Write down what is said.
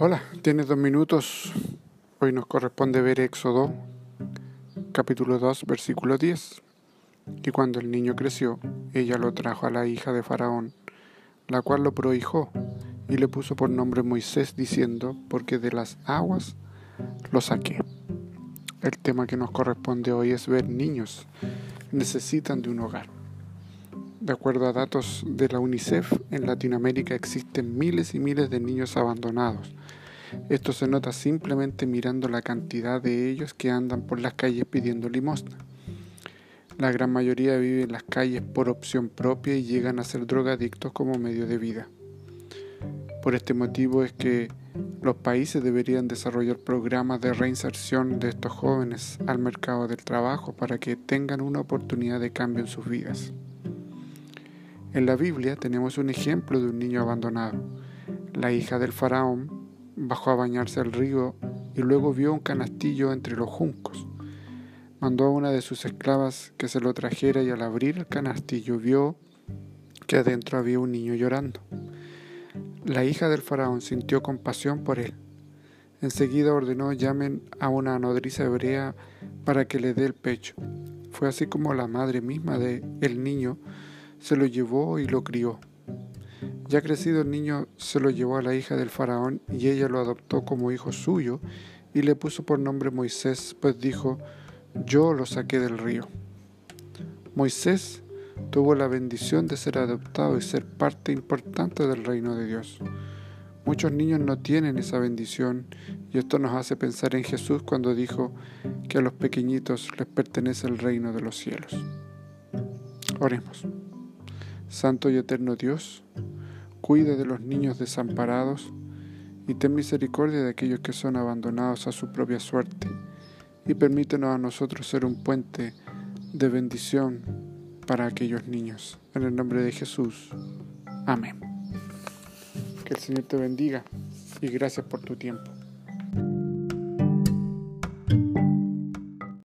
Hola, tienes dos minutos. Hoy nos corresponde ver Éxodo, capítulo 2, versículo 10. Y cuando el niño creció, ella lo trajo a la hija de Faraón, la cual lo prohijó y le puso por nombre Moisés, diciendo, porque de las aguas lo saqué. El tema que nos corresponde hoy es ver niños necesitan de un hogar. De acuerdo a datos de la UNICEF, en Latinoamérica existen miles y miles de niños abandonados. Esto se nota simplemente mirando la cantidad de ellos que andan por las calles pidiendo limosna. La gran mayoría vive en las calles por opción propia y llegan a ser drogadictos como medio de vida. Por este motivo es que los países deberían desarrollar programas de reinserción de estos jóvenes al mercado del trabajo para que tengan una oportunidad de cambio en sus vidas. En la Biblia tenemos un ejemplo de un niño abandonado. La hija del faraón bajó a bañarse al río y luego vio un canastillo entre los juncos. Mandó a una de sus esclavas que se lo trajera y al abrir el canastillo vio que adentro había un niño llorando. La hija del faraón sintió compasión por él. Enseguida ordenó llamen a una nodriza hebrea para que le dé el pecho. Fue así como la madre misma de el niño se lo llevó y lo crió. Ya crecido el niño se lo llevó a la hija del faraón y ella lo adoptó como hijo suyo y le puso por nombre Moisés, pues dijo, yo lo saqué del río. Moisés tuvo la bendición de ser adoptado y ser parte importante del reino de Dios. Muchos niños no tienen esa bendición y esto nos hace pensar en Jesús cuando dijo que a los pequeñitos les pertenece el reino de los cielos. Oremos. Santo y eterno Dios, cuida de los niños desamparados y ten misericordia de aquellos que son abandonados a su propia suerte y permítenos a nosotros ser un puente de bendición para aquellos niños. En el nombre de Jesús. Amén. Que el Señor te bendiga y gracias por tu tiempo.